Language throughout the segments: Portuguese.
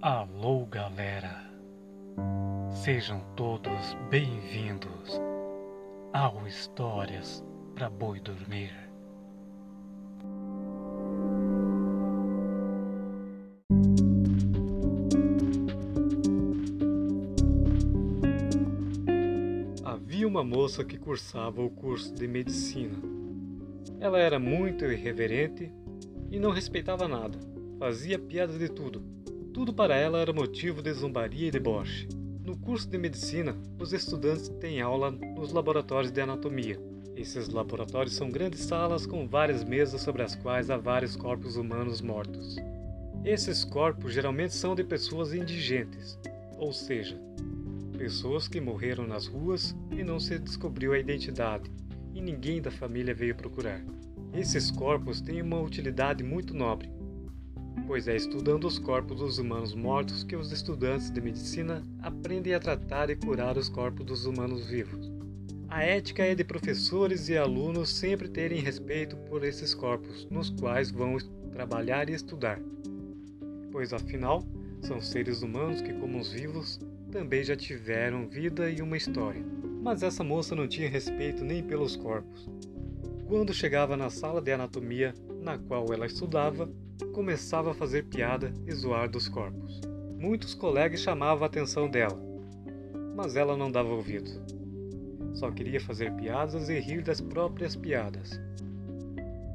Alô, galera! Sejam todos bem-vindos ao Histórias para Boi Dormir. Havia uma moça que cursava o curso de medicina ela era muito irreverente e não respeitava nada. Fazia piada de tudo. Tudo para ela era motivo de zombaria e deboche. No curso de medicina, os estudantes têm aula nos laboratórios de anatomia. Esses laboratórios são grandes salas com várias mesas sobre as quais há vários corpos humanos mortos. Esses corpos geralmente são de pessoas indigentes, ou seja, pessoas que morreram nas ruas e não se descobriu a identidade, e ninguém da família veio procurar. Esses corpos têm uma utilidade muito nobre, pois é estudando os corpos dos humanos mortos que os estudantes de medicina aprendem a tratar e curar os corpos dos humanos vivos. A ética é de professores e alunos sempre terem respeito por esses corpos, nos quais vão trabalhar e estudar, pois afinal são seres humanos que, como os vivos, também já tiveram vida e uma história. Mas essa moça não tinha respeito nem pelos corpos. Quando chegava na sala de anatomia, na qual ela estudava, começava a fazer piada e zoar dos corpos. Muitos colegas chamavam a atenção dela, mas ela não dava ouvido. Só queria fazer piadas e rir das próprias piadas.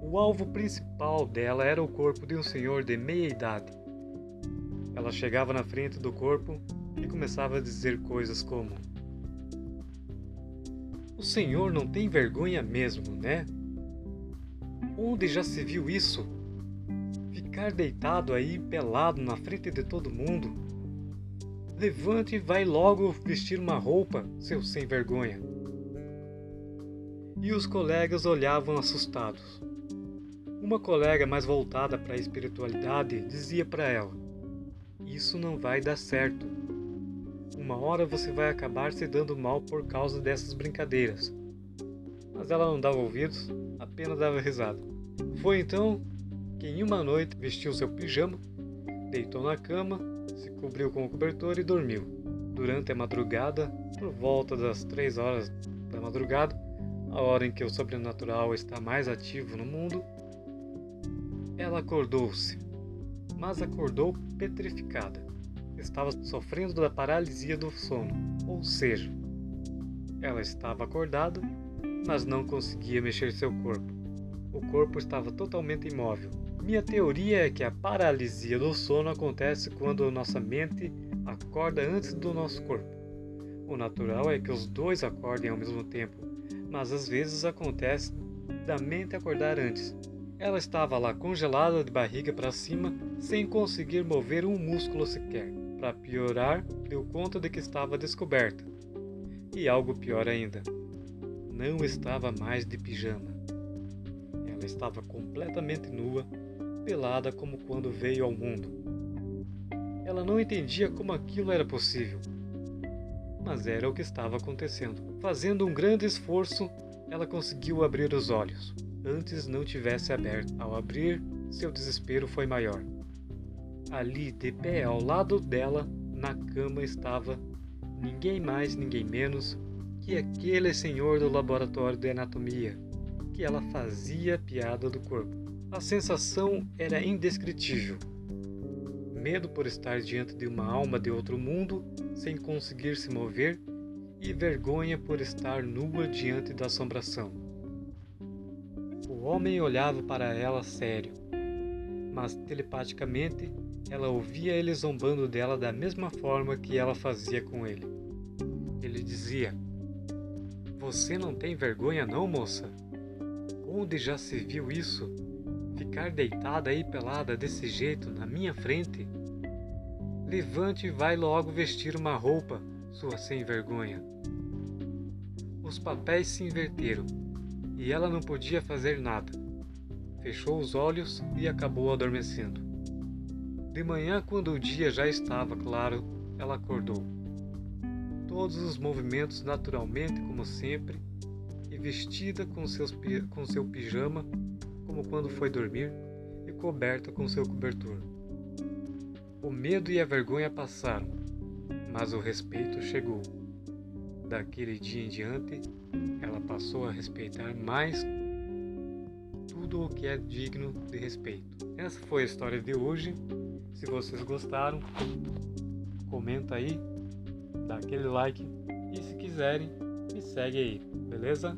O alvo principal dela era o corpo de um senhor de meia idade. Ela chegava na frente do corpo e começava a dizer coisas como: O senhor não tem vergonha mesmo, né? Onde já se viu isso? Ficar deitado aí pelado na frente de todo mundo? Levante e vai logo vestir uma roupa, seu sem vergonha. E os colegas olhavam assustados. Uma colega mais voltada para a espiritualidade dizia para ela: Isso não vai dar certo. Uma hora você vai acabar se dando mal por causa dessas brincadeiras. Mas ela não dava ouvidos, apenas dava risada. Foi então que em uma noite vestiu seu pijama, deitou na cama, se cobriu com o cobertor e dormiu. Durante a madrugada, por volta das três horas da madrugada, a hora em que o sobrenatural está mais ativo no mundo, ela acordou-se, mas acordou petrificada. Estava sofrendo da paralisia do sono, ou seja, ela estava acordada, mas não conseguia mexer seu corpo. O corpo estava totalmente imóvel, minha teoria é que a paralisia do sono acontece quando nossa mente acorda antes do nosso corpo. O natural é que os dois acordem ao mesmo tempo, mas às vezes acontece da mente acordar antes. Ela estava lá congelada de barriga para cima, sem conseguir mover um músculo sequer. Para piorar, deu conta de que estava descoberta. E algo pior ainda, não estava mais de pijama. Ela estava completamente nua pelada como quando veio ao mundo. Ela não entendia como aquilo era possível, mas era o que estava acontecendo. Fazendo um grande esforço, ela conseguiu abrir os olhos. Antes não tivesse aberto. Ao abrir, seu desespero foi maior. Ali, de pé ao lado dela, na cama estava ninguém mais, ninguém menos que aquele senhor do laboratório de anatomia, que ela fazia piada do corpo. A sensação era indescritível. Medo por estar diante de uma alma de outro mundo, sem conseguir se mover, e vergonha por estar nua diante da assombração. O homem olhava para ela sério, mas telepaticamente ela ouvia ele zombando dela da mesma forma que ela fazia com ele. Ele dizia: Você não tem vergonha, não, moça? Onde já se viu isso? Ficar deitada aí pelada desse jeito na minha frente? Levante e vai logo vestir uma roupa, sua sem vergonha. Os papéis se inverteram e ela não podia fazer nada. Fechou os olhos e acabou adormecendo. De manhã, quando o dia já estava claro, ela acordou. Todos os movimentos naturalmente, como sempre, e vestida com, seus, com seu pijama como quando foi dormir, e coberta com seu cobertor. O medo e a vergonha passaram, mas o respeito chegou. Daquele dia em diante, ela passou a respeitar mais tudo o que é digno de respeito. Essa foi a história de hoje. Se vocês gostaram, comenta aí, dá aquele like e se quiserem, me segue aí, beleza?